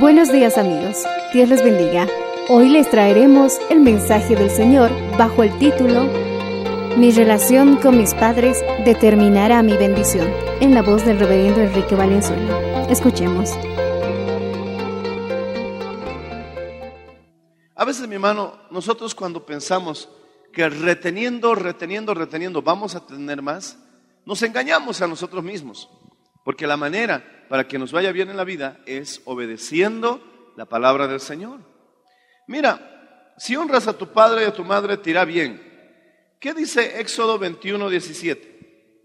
Buenos días amigos, Dios les bendiga. Hoy les traeremos el mensaje del Señor bajo el título Mi relación con mis padres determinará mi bendición, en la voz del reverendo Enrique Valenzuela. Escuchemos. A veces, mi hermano, nosotros cuando pensamos que reteniendo, reteniendo, reteniendo vamos a tener más, nos engañamos a nosotros mismos. Porque la manera para que nos vaya bien en la vida es obedeciendo la palabra del Señor. Mira, si honras a tu padre y a tu madre, te irá bien. ¿Qué dice Éxodo 21, 17?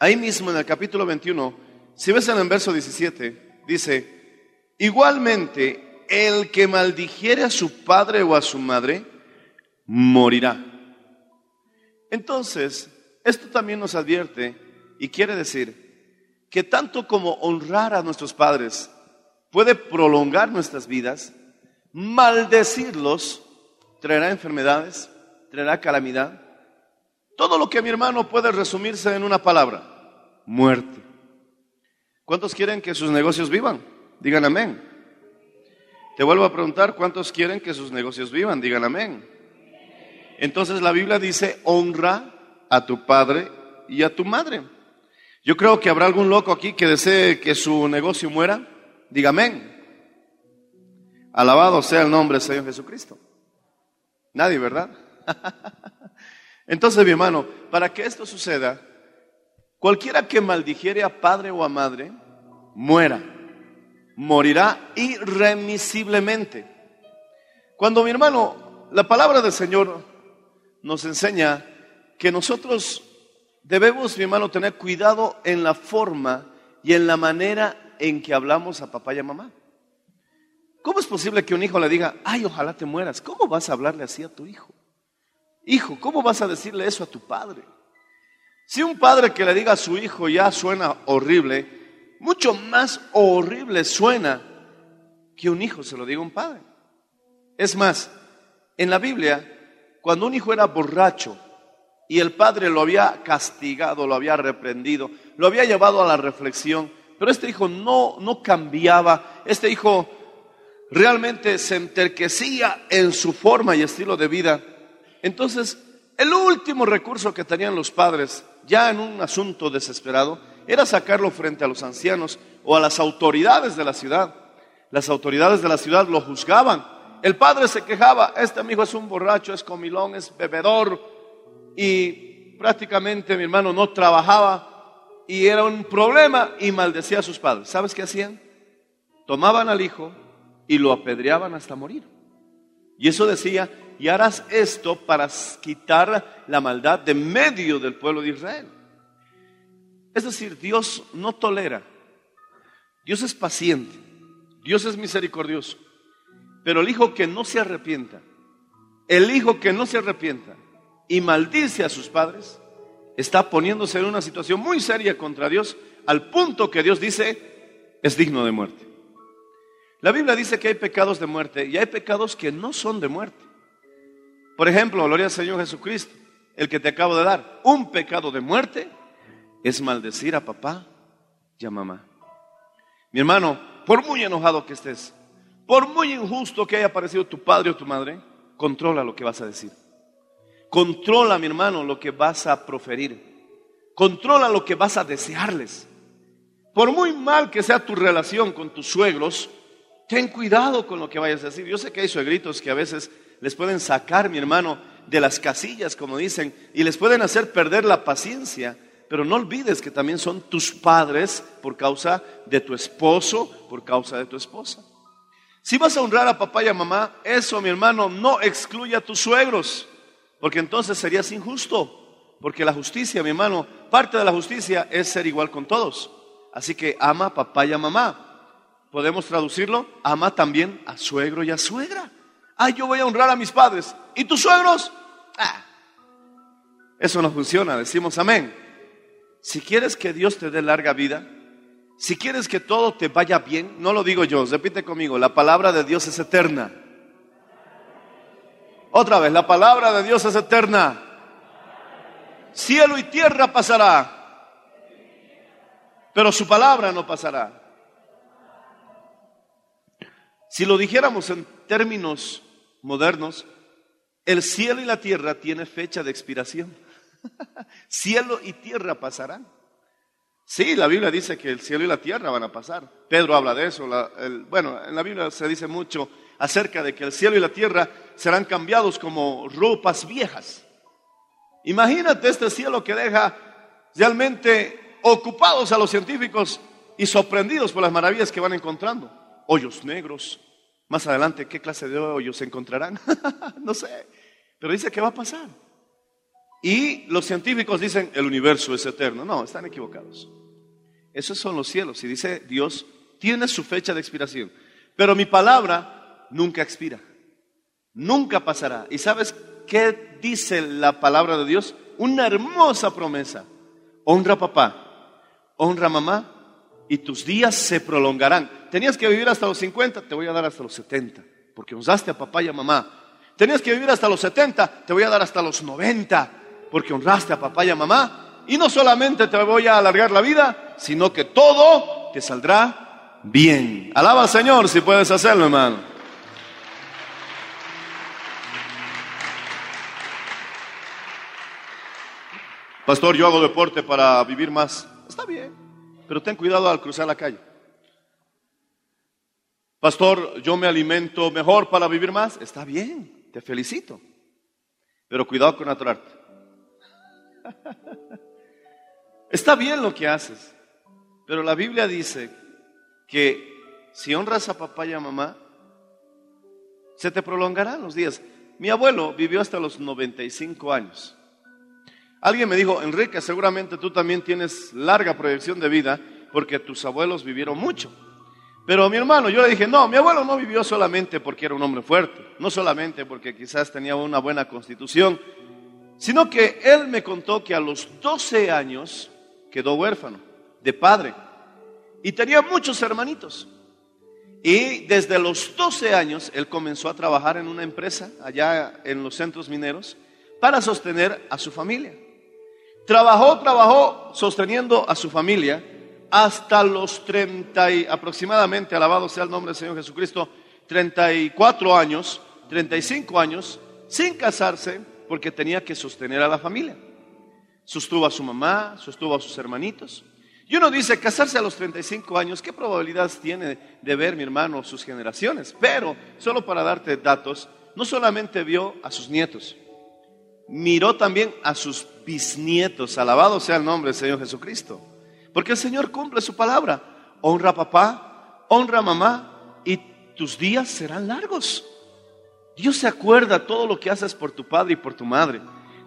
Ahí mismo en el capítulo 21, si ves en el verso 17, dice, igualmente el que maldijere a su padre o a su madre, morirá. Entonces, esto también nos advierte y quiere decir que tanto como honrar a nuestros padres puede prolongar nuestras vidas, maldecirlos traerá enfermedades, traerá calamidad. Todo lo que mi hermano puede resumirse en una palabra, muerte. ¿Cuántos quieren que sus negocios vivan? Digan amén. Te vuelvo a preguntar, ¿cuántos quieren que sus negocios vivan? Digan amén. Entonces la Biblia dice, honra a tu padre y a tu madre. Yo creo que habrá algún loco aquí que desee que su negocio muera. Diga amén. Alabado sea el nombre del Señor Jesucristo. Nadie, ¿verdad? Entonces, mi hermano, para que esto suceda, cualquiera que maldijere a padre o a madre, muera. Morirá irremisiblemente. Cuando mi hermano, la palabra del Señor nos enseña que nosotros debemos, mi hermano, tener cuidado en la forma y en la manera en que hablamos a papá y a mamá. ¿Cómo es posible que un hijo le diga, ay, ojalá te mueras? ¿Cómo vas a hablarle así a tu hijo? Hijo, ¿cómo vas a decirle eso a tu padre? Si un padre que le diga a su hijo ya suena horrible, mucho más horrible suena que un hijo se lo diga a un padre. Es más, en la Biblia, cuando un hijo era borracho y el padre lo había castigado, lo había reprendido, lo había llevado a la reflexión, pero este hijo no, no cambiaba, este hijo realmente se enterquecía en su forma y estilo de vida. Entonces, el último recurso que tenían los padres, ya en un asunto desesperado, era sacarlo frente a los ancianos o a las autoridades de la ciudad. Las autoridades de la ciudad lo juzgaban. El padre se quejaba, este amigo es un borracho, es comilón, es bebedor y prácticamente mi hermano no trabajaba y era un problema y maldecía a sus padres. ¿Sabes qué hacían? Tomaban al hijo y lo apedreaban hasta morir. Y eso decía, y harás esto para quitar la maldad de medio del pueblo de Israel. Es decir, Dios no tolera, Dios es paciente, Dios es misericordioso, pero el hijo que no se arrepienta, el hijo que no se arrepienta y maldice a sus padres, está poniéndose en una situación muy seria contra Dios, al punto que Dios dice, es digno de muerte. La Biblia dice que hay pecados de muerte y hay pecados que no son de muerte. Por ejemplo, gloria al Señor Jesucristo, el que te acabo de dar. Un pecado de muerte es maldecir a papá y a mamá. Mi hermano, por muy enojado que estés, por muy injusto que haya parecido tu padre o tu madre, controla lo que vas a decir. Controla, mi hermano, lo que vas a proferir. Controla lo que vas a desearles. Por muy mal que sea tu relación con tus suegros, ten cuidado con lo que vayas a decir. Yo sé que hay suegritos que a veces les pueden sacar, mi hermano, de las casillas, como dicen, y les pueden hacer perder la paciencia. Pero no olvides que también son tus padres por causa de tu esposo, por causa de tu esposa. Si vas a honrar a papá y a mamá, eso, mi hermano, no excluye a tus suegros, porque entonces serías injusto. Porque la justicia, mi hermano, parte de la justicia es ser igual con todos. Así que ama a papá y a mamá. Podemos traducirlo, ama también a suegro y a suegra. Ah, yo voy a honrar a mis padres. ¿Y tus suegros? Ah, eso no funciona, decimos amén. Si quieres que Dios te dé larga vida, si quieres que todo te vaya bien, no lo digo yo, repite conmigo, la palabra de Dios es eterna. Otra vez, la palabra de Dios es eterna. Cielo y tierra pasará, pero su palabra no pasará. Si lo dijéramos en términos modernos, el cielo y la tierra tiene fecha de expiración. cielo y tierra pasarán. Sí, la Biblia dice que el cielo y la tierra van a pasar. Pedro habla de eso. bueno, en la Biblia se dice mucho acerca de que el cielo y la tierra serán cambiados como ropas viejas. Imagínate este cielo que deja realmente ocupados a los científicos y sorprendidos por las maravillas que van encontrando. Hoyos negros. Más adelante, ¿qué clase de hoyos encontrarán? no sé. Pero dice que va a pasar. Y los científicos dicen, el universo es eterno. No, están equivocados. Esos son los cielos. Y dice Dios, tiene su fecha de expiración. Pero mi palabra nunca expira. Nunca pasará. ¿Y sabes ¿qué dice la palabra de Dios? Una hermosa promesa. Honra a papá, honra a mamá y tus días se prolongarán. Tenías que vivir hasta los 50, te voy a dar hasta los 70, porque honraste a papá y a mamá. Tenías que vivir hasta los 70, te voy a dar hasta los 90, porque honraste a papá y a mamá. Y no solamente te voy a alargar la vida, sino que todo te saldrá bien. Alaba al Señor si puedes hacerlo, hermano. Pastor, yo hago deporte para vivir más. Está bien, pero ten cuidado al cruzar la calle. Pastor, yo me alimento mejor para vivir más. Está bien, te felicito. Pero cuidado con atorarte. Está bien lo que haces, pero la Biblia dice que si honras a papá y a mamá, se te prolongarán los días. Mi abuelo vivió hasta los 95 años. Alguien me dijo, Enrique, seguramente tú también tienes larga proyección de vida porque tus abuelos vivieron mucho. Pero mi hermano, yo le dije, no, mi abuelo no vivió solamente porque era un hombre fuerte, no solamente porque quizás tenía una buena constitución, sino que él me contó que a los 12 años quedó huérfano de padre y tenía muchos hermanitos. Y desde los 12 años él comenzó a trabajar en una empresa allá en los centros mineros para sostener a su familia. Trabajó, trabajó sosteniendo a su familia hasta los 30 y aproximadamente, alabado sea el nombre del Señor Jesucristo, 34 años, 35 años, sin casarse porque tenía que sostener a la familia. Sostuvo a su mamá, sostuvo a sus hermanitos. Y uno dice, casarse a los 35 años, ¿qué probabilidades tiene de ver, mi hermano, sus generaciones? Pero, solo para darte datos, no solamente vio a sus nietos, miró también a sus bisnietos. Alabado sea el nombre del Señor Jesucristo. Porque el Señor cumple su palabra. Honra papá, honra mamá y tus días serán largos. Dios se acuerda todo lo que haces por tu padre y por tu madre.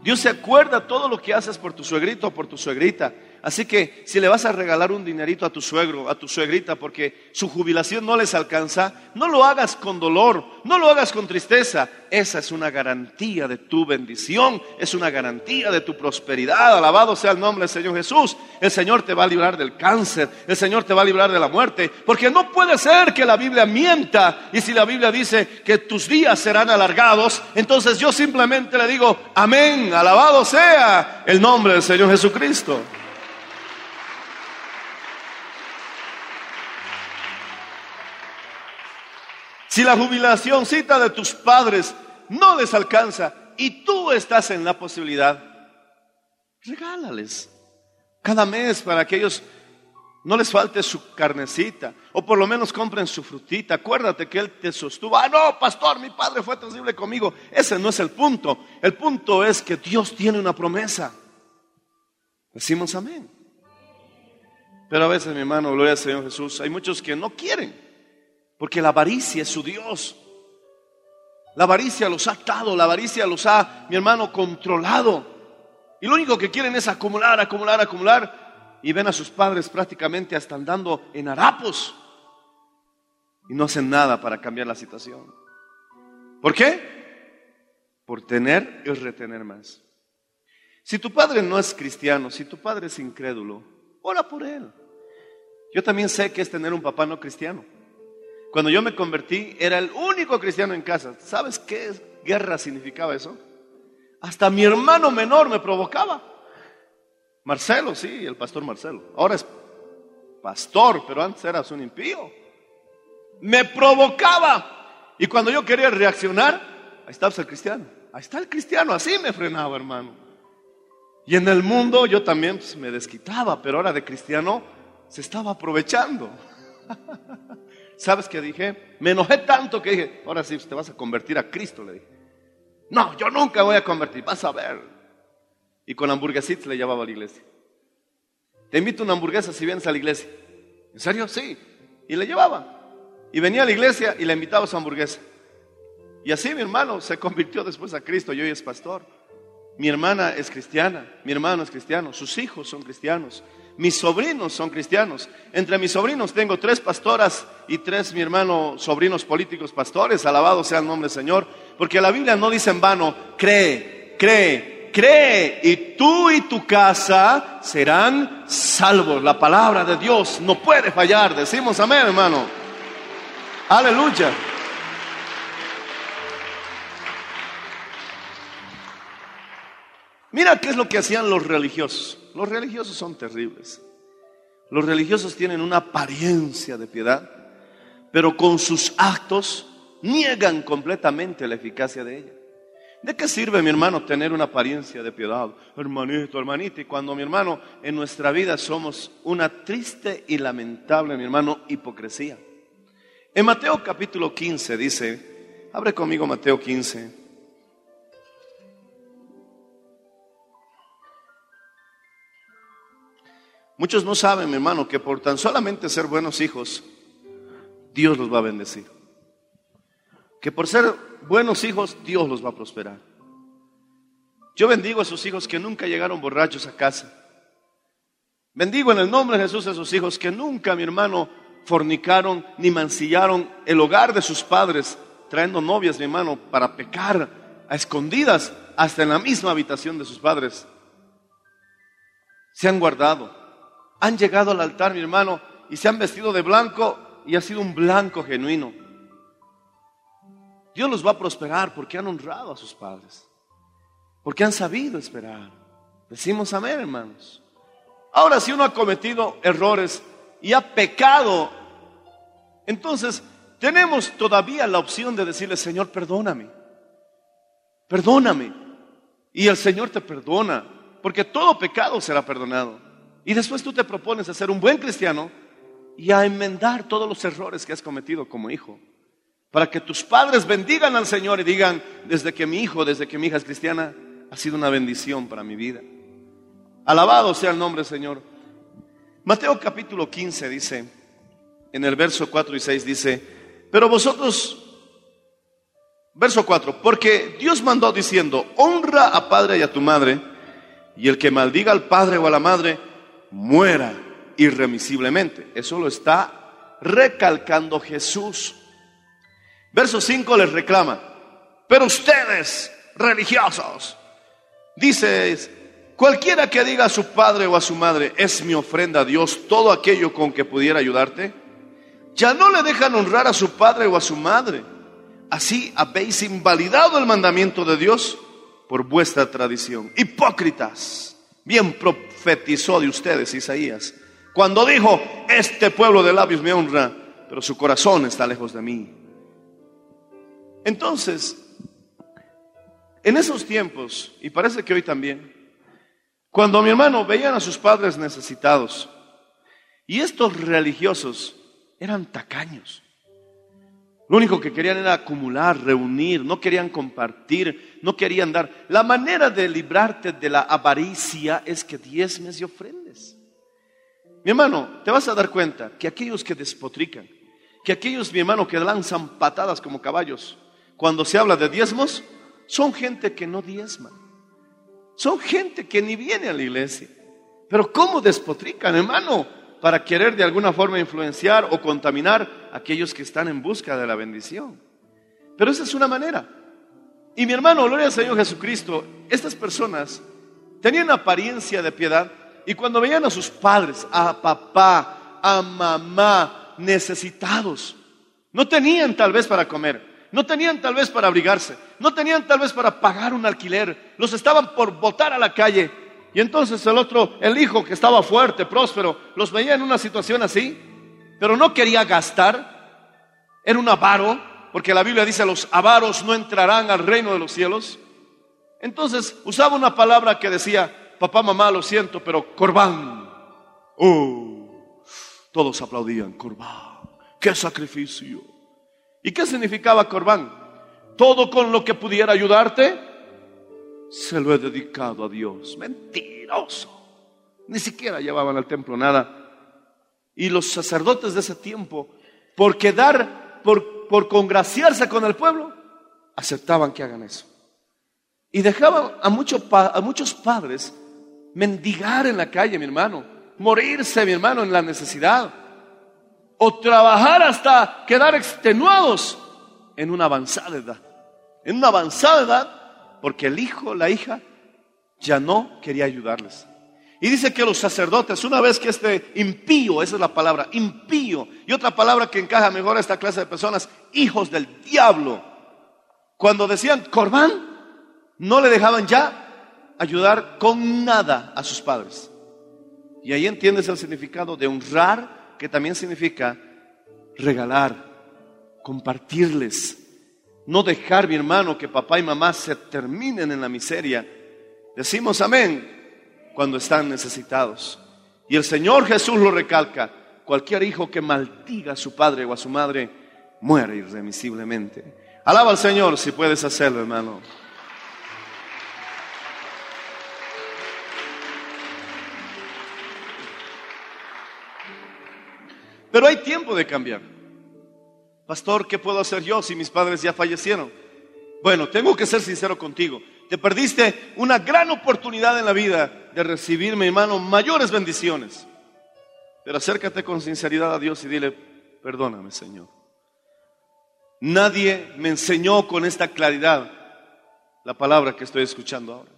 Dios se acuerda todo lo que haces por tu suegrito o por tu suegrita. Así que si le vas a regalar un dinerito a tu suegro, a tu suegrita, porque su jubilación no les alcanza, no lo hagas con dolor, no lo hagas con tristeza. Esa es una garantía de tu bendición, es una garantía de tu prosperidad. Alabado sea el nombre del Señor Jesús. El Señor te va a librar del cáncer, el Señor te va a librar de la muerte, porque no puede ser que la Biblia mienta. Y si la Biblia dice que tus días serán alargados, entonces yo simplemente le digo, amén, alabado sea el nombre del Señor Jesucristo. Si la jubilación cita de tus padres no les alcanza y tú estás en la posibilidad, regálales cada mes para que ellos no les falte su carnecita o por lo menos compren su frutita. Acuérdate que Él te sostuvo. Ah, no, pastor, mi padre fue terrible conmigo. Ese no es el punto. El punto es que Dios tiene una promesa. Decimos amén. Pero a veces, mi hermano, gloria al Señor Jesús, hay muchos que no quieren. Porque la avaricia es su Dios. La avaricia los ha atado, la avaricia los ha, mi hermano, controlado. Y lo único que quieren es acumular, acumular, acumular. Y ven a sus padres prácticamente hasta andando en harapos. Y no hacen nada para cambiar la situación. ¿Por qué? Por tener y retener más. Si tu padre no es cristiano, si tu padre es incrédulo, ora por él. Yo también sé que es tener un papá no cristiano. Cuando yo me convertí, era el único cristiano en casa. ¿Sabes qué guerra significaba eso? Hasta mi hermano menor me provocaba. Marcelo, sí, el pastor Marcelo. Ahora es pastor, pero antes eras un impío. Me provocaba. Y cuando yo quería reaccionar, ahí estaba el cristiano. Ahí está el cristiano, así me frenaba, hermano. Y en el mundo yo también pues, me desquitaba, pero ahora de cristiano se estaba aprovechando. ¿Sabes qué dije? Me enojé tanto que dije, ahora sí, te vas a convertir a Cristo, le dije. No, yo nunca voy a convertir, vas a ver. Y con hamburguesitas le llevaba a la iglesia. Te invito a una hamburguesa si vienes a la iglesia. ¿En serio? Sí. Y le llevaba. Y venía a la iglesia y le invitaba a su hamburguesa. Y así mi hermano se convirtió después a Cristo y hoy es pastor. Mi hermana es cristiana, mi hermano es cristiano, sus hijos son cristianos. Mis sobrinos son cristianos. Entre mis sobrinos tengo tres pastoras y tres, mi hermano, sobrinos políticos pastores. Alabado sea el nombre del Señor. Porque la Biblia no dice en vano, cree, cree, cree. Y tú y tu casa serán salvos. La palabra de Dios no puede fallar. Decimos amén, hermano. Aleluya. Mira qué es lo que hacían los religiosos. Los religiosos son terribles. Los religiosos tienen una apariencia de piedad, pero con sus actos niegan completamente la eficacia de ella. ¿De qué sirve, mi hermano, tener una apariencia de piedad? Hermanito, hermanita, y cuando, mi hermano, en nuestra vida somos una triste y lamentable, mi hermano, hipocresía. En Mateo capítulo 15 dice, abre conmigo Mateo 15. Muchos no saben, mi hermano, que por tan solamente ser buenos hijos, Dios los va a bendecir. Que por ser buenos hijos, Dios los va a prosperar. Yo bendigo a sus hijos que nunca llegaron borrachos a casa. Bendigo en el nombre de Jesús a sus hijos que nunca, mi hermano, fornicaron ni mancillaron el hogar de sus padres, trayendo novias, mi hermano, para pecar a escondidas hasta en la misma habitación de sus padres. Se han guardado han llegado al altar, mi hermano, y se han vestido de blanco y ha sido un blanco genuino. Dios los va a prosperar porque han honrado a sus padres, porque han sabido esperar. Decimos amén, hermanos. Ahora, si uno ha cometido errores y ha pecado, entonces tenemos todavía la opción de decirle, Señor, perdóname, perdóname. Y el Señor te perdona, porque todo pecado será perdonado. Y después tú te propones a ser un buen cristiano y a enmendar todos los errores que has cometido como hijo. Para que tus padres bendigan al Señor y digan, desde que mi hijo, desde que mi hija es cristiana, ha sido una bendición para mi vida. Alabado sea el nombre del Señor. Mateo capítulo 15 dice, en el verso 4 y 6 dice, pero vosotros, verso 4, porque Dios mandó diciendo, honra a padre y a tu madre, y el que maldiga al padre o a la madre, muera irremisiblemente. Eso lo está recalcando Jesús. Verso 5 les reclama, pero ustedes, religiosos, dice, cualquiera que diga a su padre o a su madre, es mi ofrenda a Dios, todo aquello con que pudiera ayudarte, ya no le dejan honrar a su padre o a su madre. Así habéis invalidado el mandamiento de Dios por vuestra tradición. Hipócritas, bien profetizó de ustedes Isaías, cuando dijo, este pueblo de labios me honra, pero su corazón está lejos de mí. Entonces, en esos tiempos, y parece que hoy también, cuando mi hermano veían a sus padres necesitados, y estos religiosos eran tacaños, lo único que querían era acumular, reunir, no querían compartir, no querían dar. La manera de librarte de la avaricia es que diezmes y ofrendes. Mi hermano, te vas a dar cuenta que aquellos que despotrican, que aquellos, mi hermano, que lanzan patadas como caballos, cuando se habla de diezmos, son gente que no diezma. Son gente que ni viene a la iglesia. Pero ¿cómo despotrican, hermano? Para querer de alguna forma influenciar o contaminar a aquellos que están en busca de la bendición. Pero esa es una manera. Y mi hermano, gloria al Señor Jesucristo, estas personas tenían apariencia de piedad y cuando veían a sus padres, a papá, a mamá, necesitados, no tenían tal vez para comer, no tenían tal vez para abrigarse, no tenían tal vez para pagar un alquiler, los estaban por botar a la calle. Y entonces el otro, el hijo que estaba fuerte, próspero, los veía en una situación así, pero no quería gastar, era un avaro, porque la Biblia dice los avaros no entrarán al reino de los cielos. Entonces usaba una palabra que decía, papá, mamá, lo siento, pero corbán. Oh, todos aplaudían, corbán, qué sacrificio. ¿Y qué significaba corbán? Todo con lo que pudiera ayudarte, se lo he dedicado a Dios. Mentiroso. Ni siquiera llevaban al templo nada. Y los sacerdotes de ese tiempo, por quedar, por, por congraciarse con el pueblo, aceptaban que hagan eso. Y dejaban a, mucho a muchos padres mendigar en la calle, mi hermano, morirse, mi hermano, en la necesidad, o trabajar hasta quedar extenuados en una avanzada edad. En una avanzada edad, porque el hijo, la hija, ya no quería ayudarles. Y dice que los sacerdotes, una vez que este impío, esa es la palabra, impío, y otra palabra que encaja mejor a esta clase de personas, hijos del diablo, cuando decían corbán, no le dejaban ya ayudar con nada a sus padres. Y ahí entiendes el significado de honrar, que también significa regalar, compartirles, no dejar, mi hermano, que papá y mamá se terminen en la miseria. Decimos amén cuando están necesitados. Y el Señor Jesús lo recalca, cualquier hijo que maldiga a su padre o a su madre muere irremisiblemente. Alaba al Señor si puedes hacerlo, hermano. Pero hay tiempo de cambiar. Pastor, ¿qué puedo hacer yo si mis padres ya fallecieron? Bueno, tengo que ser sincero contigo. Te perdiste una gran oportunidad en la vida de recibir, mi hermano, mayores bendiciones. Pero acércate con sinceridad a Dios y dile, perdóname, Señor. Nadie me enseñó con esta claridad la palabra que estoy escuchando ahora.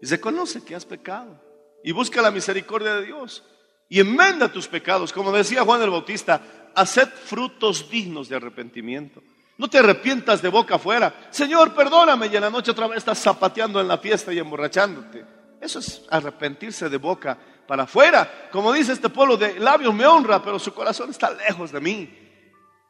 Y reconoce que has pecado. Y busca la misericordia de Dios. Y enmenda tus pecados. Como decía Juan el Bautista, haced frutos dignos de arrepentimiento. No te arrepientas de boca afuera. Señor, perdóname. Y en la noche otra vez estás zapateando en la fiesta y emborrachándote. Eso es arrepentirse de boca para afuera. Como dice este pueblo, de labios me honra, pero su corazón está lejos de mí.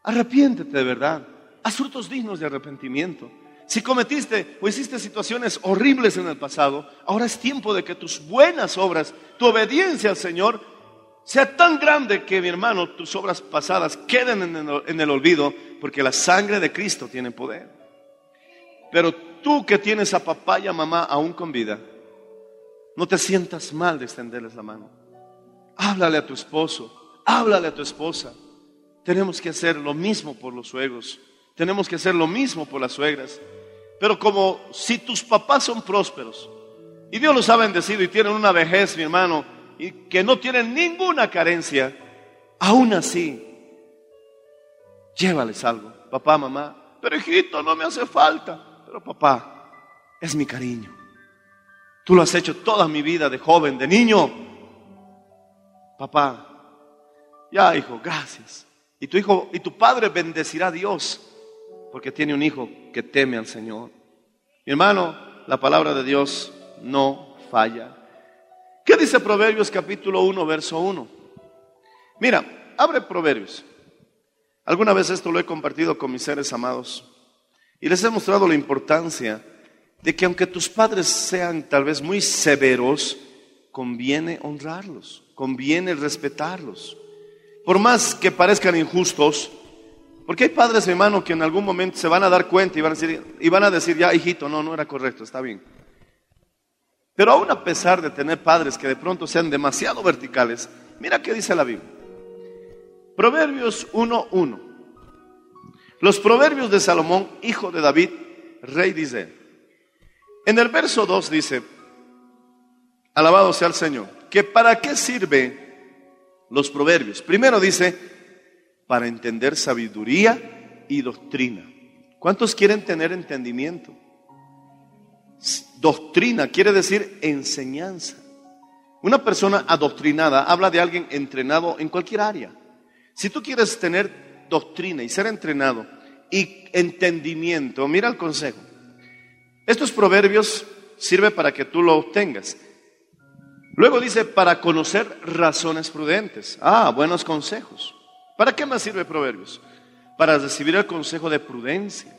Arrepiéntete de verdad. Haz frutos dignos de arrepentimiento. Si cometiste o hiciste situaciones horribles en el pasado, ahora es tiempo de que tus buenas obras, tu obediencia al Señor, sea tan grande que, mi hermano, tus obras pasadas queden en el, olvido, porque la sangre de Cristo tiene poder. Pero tú que tienes a papá y a mamá aún con vida, no te sientas mal de extenderles la mano. Háblale a tu esposo, háblale a tu esposa. Tenemos que hacer lo mismo por los suegros, tenemos que hacer lo mismo por las suegras. Pero como si tus papás son prósperos y Dios los ha bendecido y tienen una vejez, mi hermano, y que no tienen ninguna carencia, aún así, llévales algo. Papá, mamá, pero hijito, no me hace falta. Pero papá, es mi cariño. Tú lo has hecho toda mi vida de joven, de niño. Papá, ya hijo, gracias. Y tu hijo y tu padre bendecirá a Dios porque tiene un hijo que teme al Señor. Mi hermano, la palabra de Dios no falla. ¿Qué dice Proverbios capítulo 1, verso 1? Mira, abre Proverbios. Alguna vez esto lo he compartido con mis seres amados y les he mostrado la importancia de que aunque tus padres sean tal vez muy severos, conviene honrarlos, conviene respetarlos. Por más que parezcan injustos, porque hay padres, hermano, que en algún momento se van a dar cuenta y van a decir, y van a decir ya, hijito, no, no era correcto, está bien. Pero aún a pesar de tener padres que de pronto sean demasiado verticales, mira qué dice la Biblia. Proverbios 1.1. Los proverbios de Salomón, hijo de David, rey dice. En el verso 2 dice, alabado sea el Señor, que para qué sirve los proverbios. Primero dice, para entender sabiduría y doctrina. ¿Cuántos quieren tener entendimiento? Doctrina quiere decir enseñanza. Una persona adoctrinada habla de alguien entrenado en cualquier área. Si tú quieres tener doctrina y ser entrenado y entendimiento, mira el consejo. Estos proverbios sirven para que tú lo obtengas. Luego dice, para conocer razones prudentes. Ah, buenos consejos. ¿Para qué más sirve proverbios? Para recibir el consejo de prudencia,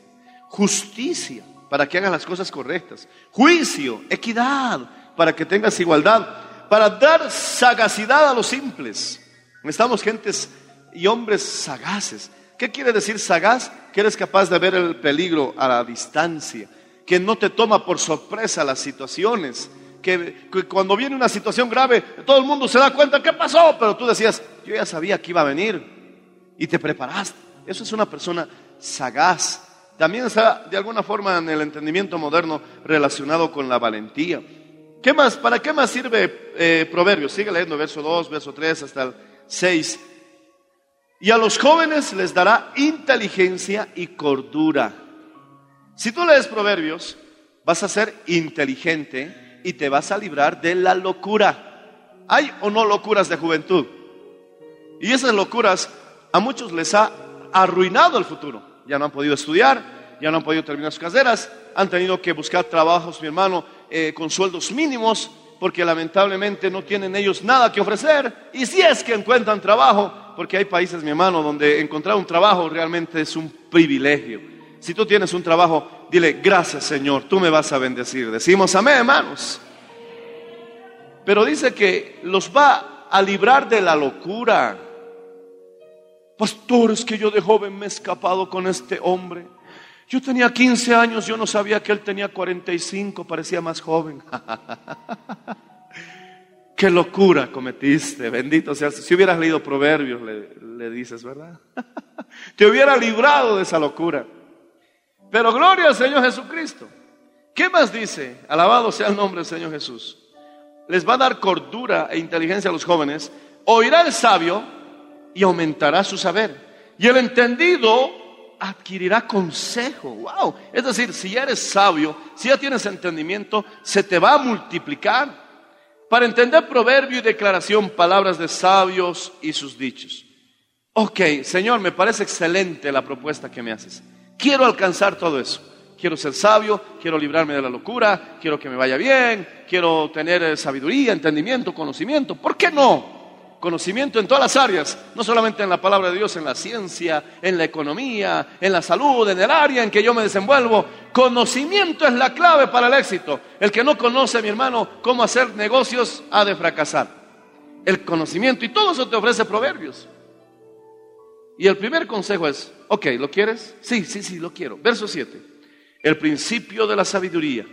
justicia, para que hagas las cosas correctas, juicio, equidad, para que tengas igualdad, para dar sagacidad a los simples. Estamos gentes y hombres sagaces. ¿Qué quiere decir sagaz? Que eres capaz de ver el peligro a la distancia, que no te toma por sorpresa las situaciones, que, que, cuando viene una situación grave todo el mundo se da cuenta qué pasó, pero tú decías, yo ya sabía que iba a venir y te preparaste. Eso es una persona sagaz. También está de alguna forma en el entendimiento moderno relacionado con la valentía. ¿Qué más? ¿Para qué más sirve eh, Proverbios? Sigue leyendo verso 2, verso 3 hasta el 6. Y a los jóvenes les dará inteligencia y cordura. Si tú lees Proverbios, vas a ser inteligente y te vas a librar de la locura. ¿Hay o no locuras de juventud? Y esas locuras a muchos les ha arruinado el futuro. Ya no han podido estudiar, ya no han podido terminar sus carreras, han tenido que buscar trabajos, mi hermano, eh, con sueldos mínimos, porque lamentablemente no tienen ellos nada que ofrecer. Y si es que encuentran trabajo, porque hay países, mi hermano, donde encontrar un trabajo realmente es un privilegio. Si tú tienes un trabajo, dile, gracias Señor, tú me vas a bendecir. Decimos amén, hermanos. Pero dice que los va a librar de la locura. Pastores, que yo de joven me he escapado con este hombre. Yo tenía 15 años, yo no sabía que él tenía 45, parecía más joven. Qué locura cometiste, bendito sea. Si hubieras leído Proverbios, le dices, ¿verdad? Te hubiera librado de esa locura. Pero gloria al Señor Jesucristo. ¿Qué más dice? Alabado sea el nombre del Señor Jesús. Les va a dar cordura e inteligencia a los jóvenes. Oirá el sabio y aumentará su saber. Y el entendido adquirirá consejo. Wow. Es decir, si ya eres sabio, si ya tienes entendimiento, se te va a multiplicar. Para entender proverbio y declaración, palabras de sabios y sus dichos. Ok, Señor, me parece excelente la propuesta que me haces. Quiero alcanzar todo eso. Quiero ser sabio, quiero librarme de la locura, quiero que me vaya bien, quiero tener sabiduría, entendimiento, conocimiento. ¿Por qué no? Conocimiento en todas las áreas, no solamente en la palabra de Dios, en la ciencia, en la economía, en la salud, en el área en que yo me desenvuelvo. Conocimiento es la clave para el éxito. El que no conoce, mi hermano, cómo hacer negocios ha de fracasar. El conocimiento y todo eso te ofrece proverbios. Y el primer consejo es, ok, ¿lo quieres? Sí, sí, sí, lo quiero. Verso 7. El principio de la sabiduría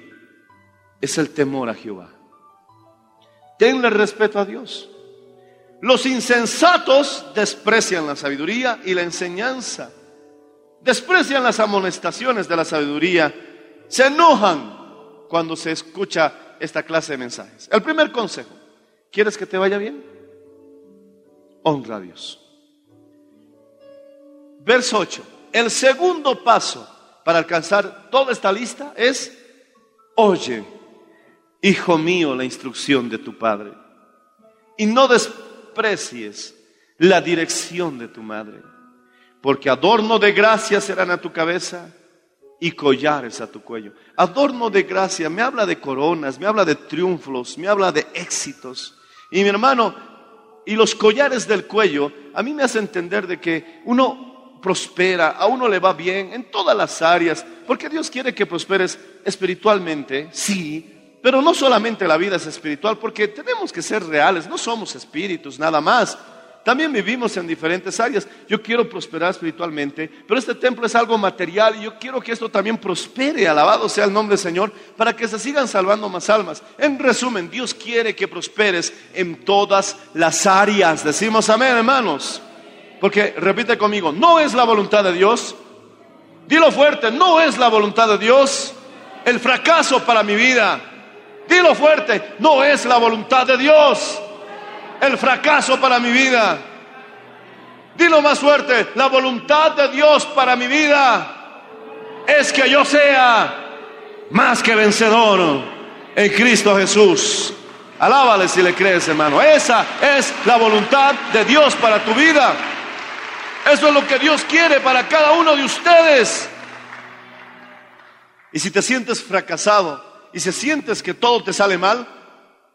es el temor a Jehová. Tenle respeto a Dios. Los insensatos desprecian la sabiduría y la enseñanza. Desprecian las amonestaciones de la sabiduría. Se enojan cuando se escucha esta clase de mensajes. El primer consejo, ¿Quieres que te vaya bien? Honra a Dios. Verso 8. El segundo paso para alcanzar toda esta lista es, oye, hijo mío, la instrucción de tu padre. Y no desprecies la dirección de tu madre, porque adorno de gracia serán a tu cabeza y collares a tu cuello. Adorno de gracia me habla de coronas, me habla de triunfos, me habla de éxitos. Y mi hermano, y los collares del cuello, a mí me hace entender de que uno prospera, a uno le va bien en todas las áreas, porque Dios quiere que prosperes espiritualmente, sí, pero no solamente la vida es espiritual, porque tenemos que ser reales, no somos espíritus nada más. También vivimos en diferentes áreas. Yo quiero prosperar espiritualmente, pero este templo es algo material y yo quiero que esto también prospere. Alabado sea el nombre del Señor, para que se sigan salvando más almas. En resumen, Dios quiere que prosperes en todas las áreas. Decimos amén, hermanos. Porque, repite conmigo, no es la voluntad de Dios. Dilo fuerte, no es la voluntad de Dios el fracaso para mi vida. Dilo fuerte, no es la voluntad de Dios el fracaso para mi vida. Dilo más fuerte, la voluntad de Dios para mi vida es que yo sea más que vencedor en Cristo Jesús. Alábale si le crees, hermano. Esa es la voluntad de Dios para tu vida. Eso es lo que Dios quiere para cada uno de ustedes. Y si te sientes fracasado y si sientes que todo te sale mal,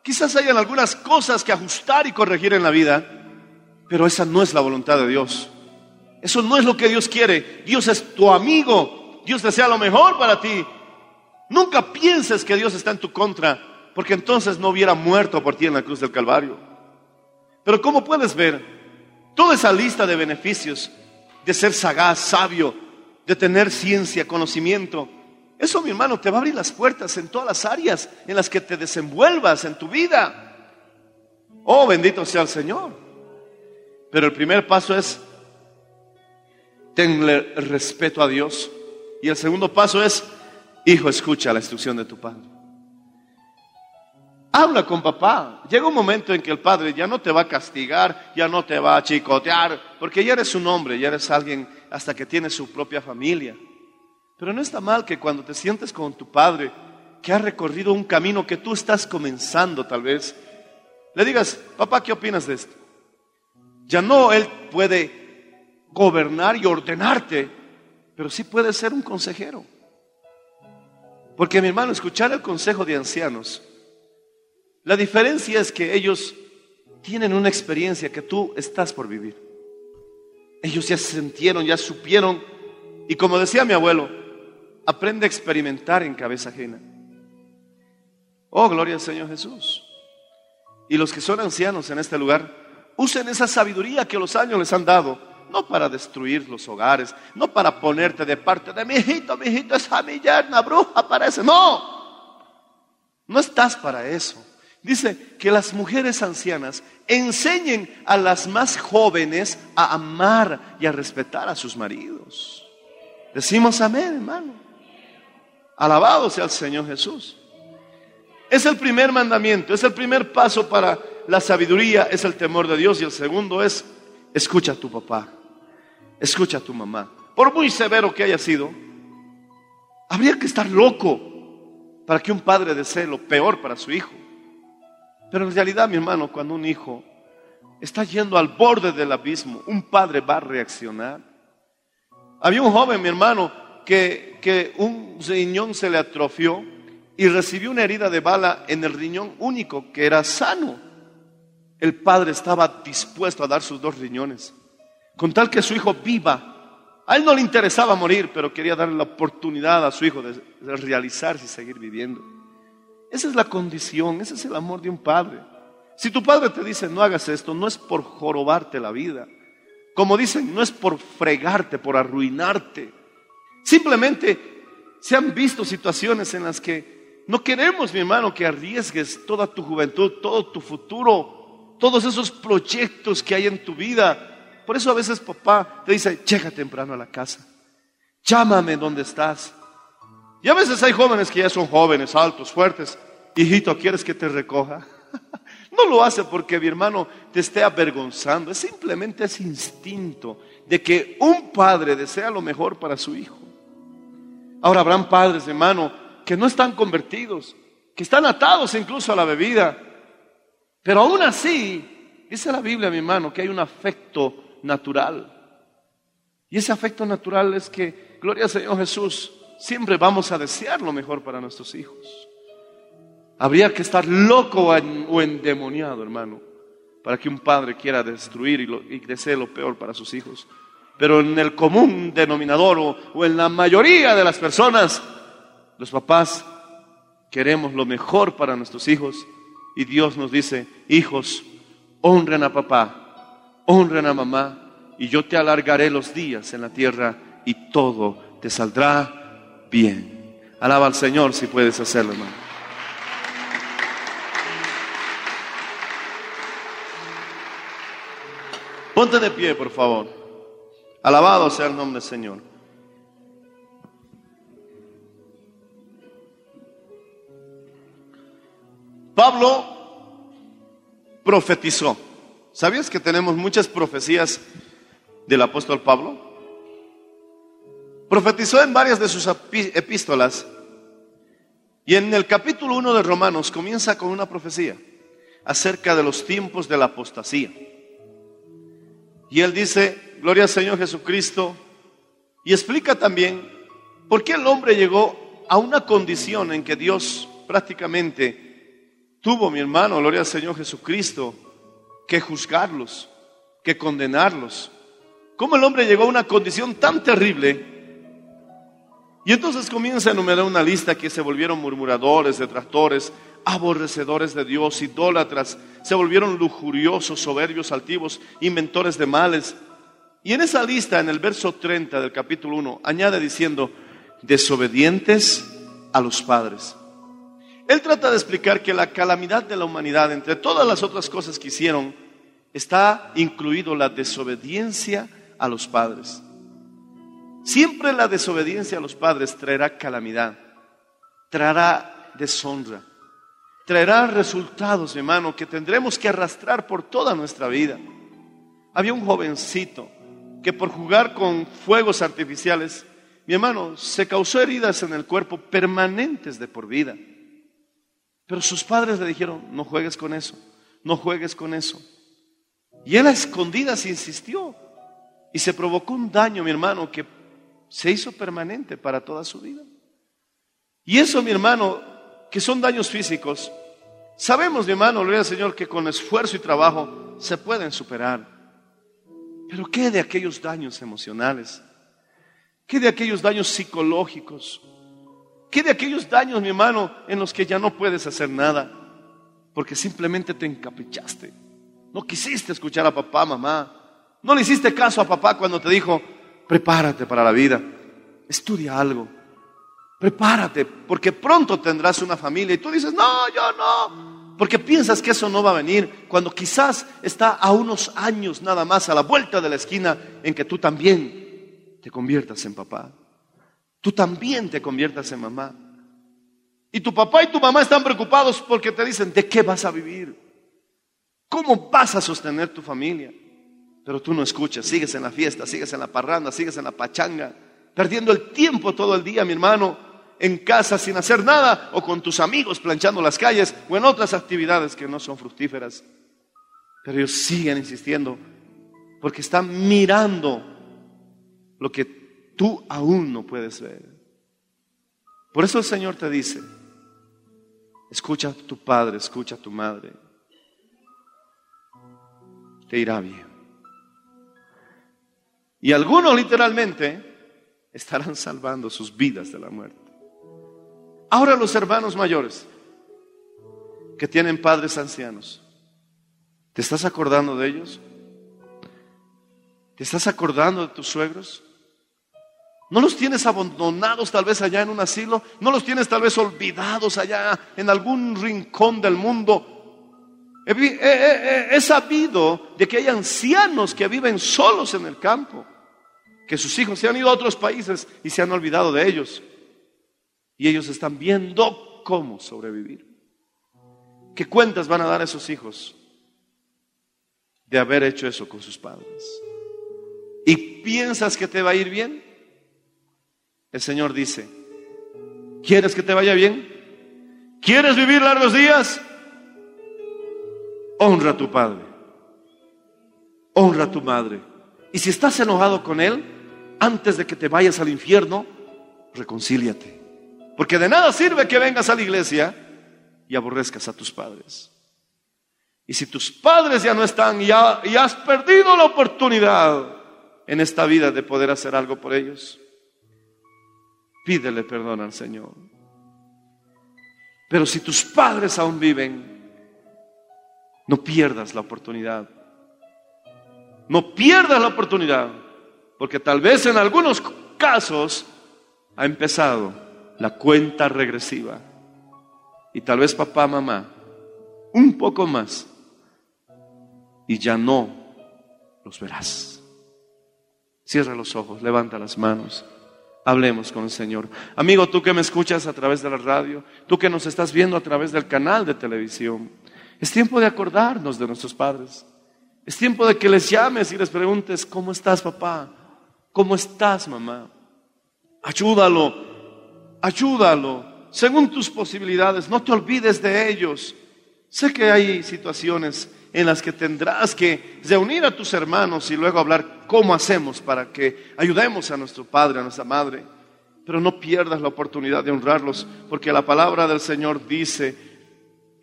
Quizás hayan algunas cosas que ajustar y corregir en la vida, pero esa no es la voluntad de Dios. Eso no es lo que Dios quiere. Dios es tu amigo. Dios desea lo mejor para ti. Nunca pienses que Dios está en tu contra, porque entonces no hubiera muerto por ti en la cruz del Calvario. Pero ¿cómo puedes ver toda esa lista de beneficios de ser sagaz, sabio, de tener ciencia, conocimiento? Eso, mi hermano, te va a abrir las puertas en todas las áreas en las que te desenvuelvas en tu vida. Oh, bendito sea el Señor. Pero el primer paso es tenle respeto a Dios. Y el segundo paso es, hijo, escucha la instrucción de tu padre. Habla con papá. Llega un momento en que el padre ya no te va a castigar, ya no te va a chicotear, porque ya eres un hombre, ya eres alguien hasta que tiene su propia familia. Pero no está mal que cuando te sientes con tu padre, que ha recorrido un camino que tú estás comenzando tal vez, le digas, papá, ¿qué opinas de esto? Ya no él puede gobernar y ordenarte, pero sí puede ser un consejero. Porque mi hermano, escuchar el consejo de ancianos, la diferencia es que ellos tienen una experiencia que tú estás por vivir. Ellos ya sintieron, ya supieron, y como decía mi abuelo, aprende a experimentar en cabeza ajena. Oh, gloria al Señor Jesús. Y los que son ancianos en este lugar, usen esa sabiduría que los años les han dado, no para destruir los hogares, no para ponerte de parte de mi hijito, mi hijito, esa mi yerna bruja parece. No, no estás para eso. Dice que las mujeres ancianas enseñen a las más jóvenes a amar y a respetar a sus maridos. Decimos amén, hermano. Alabado sea el Señor Jesús. Es el primer mandamiento, es el primer paso para la sabiduría, es el temor de Dios. Y el segundo es, escucha a tu papá, escucha a tu mamá. Por muy severo que haya sido, habría que estar loco para que un padre desee lo peor para su hijo. Pero en realidad, mi hermano, cuando un hijo está yendo al borde del abismo, un padre va a reaccionar. Había un joven, mi hermano, que, que un riñón se le atrofió y recibió una herida de bala en el riñón único, que era sano. El padre estaba dispuesto a dar sus dos riñones, con tal que su hijo viva. A él no le interesaba morir, pero quería darle la oportunidad a su hijo de, de realizarse y seguir viviendo. Esa es la condición, ese es el amor de un padre. Si tu padre te dice no hagas esto, no es por jorobarte la vida. Como dicen, no es por fregarte, por arruinarte. Simplemente se han visto situaciones en las que no queremos, mi hermano, que arriesgues toda tu juventud, todo tu futuro, todos esos proyectos que hay en tu vida. Por eso a veces papá te dice, llega temprano a la casa, llámame donde estás. Y a veces hay jóvenes que ya son jóvenes, altos, fuertes. Hijito, ¿quieres que te recoja? No lo hace porque mi hermano te esté avergonzando, es simplemente ese instinto de que un padre desea lo mejor para su hijo. Ahora habrán padres, hermano, que no están convertidos, que están atados incluso a la bebida, pero aún así, dice la Biblia, mi hermano, que hay un afecto natural. Y ese afecto natural es que, gloria al Señor Jesús, siempre vamos a desear lo mejor para nuestros hijos. Habría que estar loco o en- o endemoniado, hermano, para que un padre quiera destruir y, lo- y desee lo peor para sus hijos. Pero en el común denominador o, en la mayoría de las personas, los papás queremos lo mejor para nuestros hijos y Dios nos dice, hijos, honren a papá, honren a mamá y yo te alargaré los días en la tierra y todo te saldrá bien. Alaba al Señor si puedes hacerlo, hermano. Ponte de pie, por favor. Alabado sea el nombre del Señor. Pablo profetizó. ¿Sabías que tenemos muchas profecías del apóstol Pablo? Profetizó en varias de sus epístolas y en el capítulo 1 de Romanos comienza con una profecía acerca de los tiempos de la apostasía. Y él dice, gloria al Señor Jesucristo, y explica también por qué el hombre llegó a una condición en que Dios prácticamente tuvo, mi hermano, gloria al Señor Jesucristo, que juzgarlos, que condenarlos. ¿Cómo el hombre llegó a una condición tan terrible? Y entonces comienza a enumerar una lista que se volvieron murmuradores, detractores, aborrecedores de Dios, idólatras, se volvieron lujuriosos, soberbios, altivos, inventores de males. Y en esa lista, en el verso 30 del capítulo 1, añade diciendo, desobedientes a los padres. Él trata de explicar que la calamidad de la humanidad, entre todas las otras cosas que hicieron, está incluido la desobediencia a los padres. Siempre la desobediencia a los padres traerá calamidad, traerá deshonra, traerá resultados, hermano, que tendremos que arrastrar por toda nuestra vida. Había un jovencito que por jugar con fuegos artificiales, mi hermano, se causó heridas en el cuerpo permanentes de por vida. Pero sus padres le dijeron, no juegues con eso, no juegues con eso. Y él a escondidas insistió y se provocó un daño, mi hermano, que se hizo permanente para toda su vida. Y eso, mi hermano, que son daños físicos, sabemos, mi hermano, gloria al Señor, que con esfuerzo y trabajo se pueden superar. Pero ¿qué de aquellos daños emocionales? ¿Qué de aquellos daños psicológicos? ¿Qué de aquellos daños, mi hermano, en los que ya no puedes hacer nada? Porque simplemente te encaprichaste. No quisiste escuchar a papá, mamá. No le hiciste caso a papá cuando te dijo, prepárate para la vida. Estudia algo. Prepárate, porque pronto tendrás una familia. Y tú dices, no, yo no. Porque piensas que eso no va a venir cuando quizás está a unos años nada más a la vuelta de la esquina en que tú también te conviertas en papá. Tú también te conviertas en mamá. Y tu papá y tu mamá están preocupados porque te dicen, ¿de qué vas a vivir? ¿Cómo vas a sostener tu familia? Pero tú no escuchas, sigues en la fiesta, sigues en la parranda, sigues en la pachanga, perdiendo el tiempo todo el día, mi hermano, en casa sin hacer nada o con tus amigos planchando las calles o en otras actividades que no son fructíferas. Pero ellos siguen insistiendo porque están mirando lo que tú aún no puedes ver. Por eso el Señor te dice, escucha a tu padre, escucha a tu madre, te irá bien. Y algunos literalmente estarán salvando sus vidas de la muerte. Ahora los hermanos mayores que tienen padres ancianos, ¿te estás acordando de ellos? ¿Te estás acordando de tus suegros? ¿No los tienes abandonados tal vez allá en un asilo? ¿No los tienes tal vez olvidados allá en algún rincón del mundo? He, sabido de que hay ancianos que viven solos en el campo, que sus hijos se han ido a otros países y se han olvidado de ellos. Y ellos están viendo cómo sobrevivir. ¿Qué cuentas van a dar esos hijos de haber hecho eso con sus padres? ¿Y piensas que te va a ir bien? El Señor dice, ¿quieres que te vaya bien? ¿Quieres vivir largos días? Honra a tu padre. Honra a tu madre. Y si estás enojado con él, antes de que te vayas al infierno, reconcíliate. Porque de nada sirve que vengas a la iglesia y aborrezcas a tus padres. Y si tus padres ya no están y, y has perdido la oportunidad en esta vida de poder hacer algo por ellos, pídele perdón al Señor. Pero si tus padres aún viven, no pierdas la oportunidad. No pierdas la oportunidad, porque tal vez en algunos casos ha empezado la cuenta regresiva. Y tal vez papá, mamá, un poco más, y ya no los verás. Cierra los ojos, levanta las manos. Hablemos con el Señor. Amigo, tú que me escuchas a través de la radio, tú que nos estás viendo a través del canal de televisión, es tiempo de acordarnos de nuestros padres. Es tiempo de que les llames y les preguntes, ¿cómo estás papá? ¿Cómo estás mamá? Ayúdalo, ayúdalo, según tus posibilidades, no te olvides de ellos. Sé que hay situaciones en las que tendrás que reunir a tus hermanos y luego hablar cómo hacemos para que ayudemos a nuestro padre, a nuestra madre. Pero no pierdas la oportunidad de honrarlos, porque la palabra del Señor dice,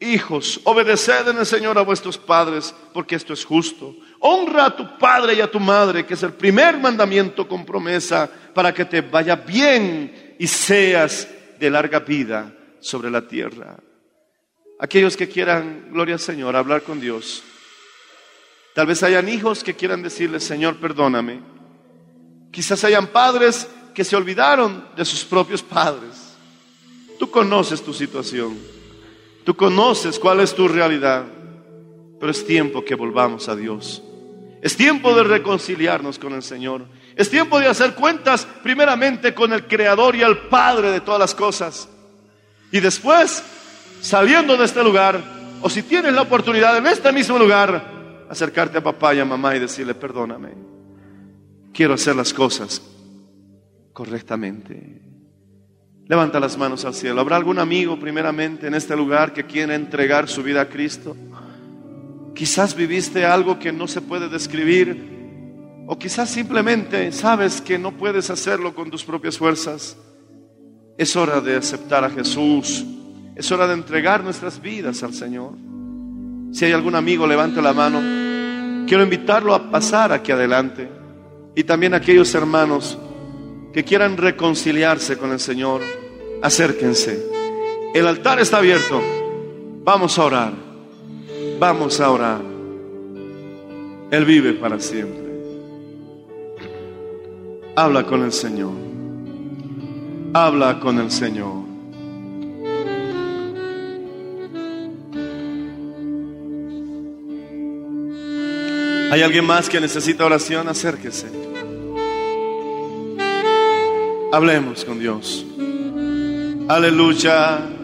Hijos, obedeced en el Señor a vuestros padres, porque esto es justo. Honra a tu padre y a tu madre, que es el primer mandamiento con promesa, para que te vaya bien y seas de larga vida sobre la tierra. Aquellos que quieran, gloria al Señor, hablar con Dios. Tal vez hayan hijos que quieran decirle, Señor, perdóname. Quizás hayan padres que se olvidaron de sus propios padres. Tú conoces tu situación. Tú conoces cuál es tu realidad, pero es tiempo que volvamos a Dios. Es tiempo de reconciliarnos con el Señor. Es tiempo de hacer cuentas primeramente con el Creador y el Padre de todas las cosas. Y después, saliendo de este lugar, o si tienes la oportunidad en este mismo lugar, acercarte a papá y a mamá y decirle, perdóname, quiero hacer las cosas correctamente. Levanta las manos al cielo. ¿Habrá algún amigo primeramente en este lugar que quiera entregar su vida a Cristo? Quizás viviste algo que no se puede describir o quizás simplemente sabes que no puedes hacerlo con tus propias fuerzas. Es hora de aceptar a Jesús. Es hora de entregar nuestras vidas al Señor. Si hay algún amigo, levante la mano. Quiero invitarlo a pasar aquí adelante. Y también aquellos hermanos que quieran reconciliarse con el Señor, acérquense. El altar está abierto. Vamos a orar. Vamos a orar. Él vive para siempre. Habla con el Señor. Habla con el Señor. ¿Hay alguien más que necesita oración? Acérquese. Hablemos con Dios. Aleluya.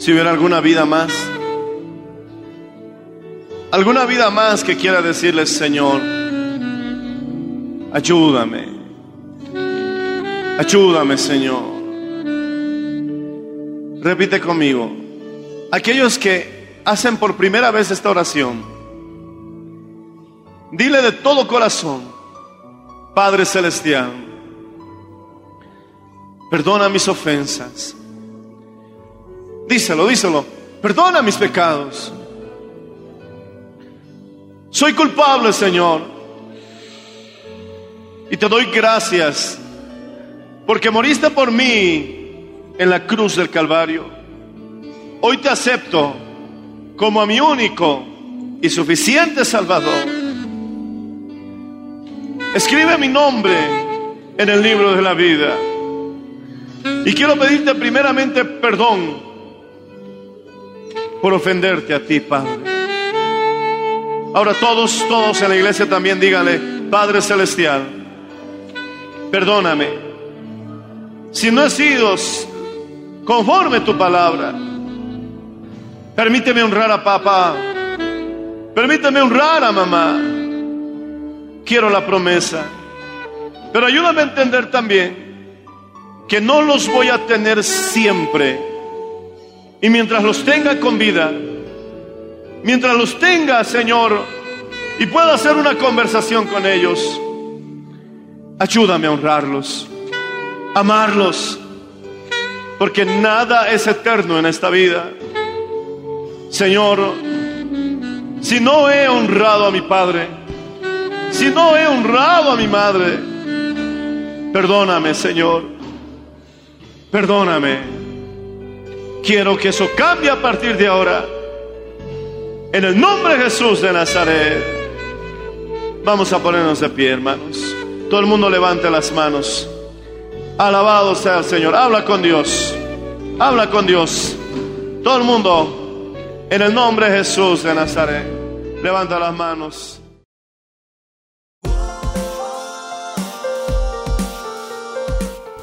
Si hubiera alguna vida más, alguna vida más que quiera decirle, Señor, ayúdame, ayúdame, Señor. Repite conmigo, aquellos que hacen por primera vez esta oración, dile de todo corazón, Padre Celestial, perdona mis ofensas. Díselo, díselo, perdona mis pecados. Soy culpable, Señor. Y te doy gracias porque moriste por mí en la cruz del Calvario. Hoy te acepto como a mi único y suficiente Salvador. Escribe mi nombre en el libro de la vida. Y quiero pedirte primeramente perdón por ofenderte a ti, Padre. Ahora todos, todos en la iglesia también díganle, Padre Celestial, Perdóname. Si no he sido conforme tu palabra, permíteme honrar a papá. Permíteme honrar a mamá. Quiero la promesa. Pero ayúdame a entender también que no los voy a tener siempre. Y mientras los tenga con vida, mientras los tenga, Señor, y pueda hacer una conversación con ellos, ayúdame a honrarlos, amarlos, porque nada es eterno en esta vida. Señor, si no he honrado a mi Padre, si no he honrado a mi Madre, perdóname, Señor. Perdóname. Quiero que eso cambie a partir de ahora. En el nombre de Jesús de Nazaret. Vamos a ponernos de pie, hermanos. Todo el mundo levante las manos. Alabado sea el Señor. Habla con Dios. Habla con Dios. Todo el mundo, en el nombre de Jesús de Nazaret. Levanta las manos.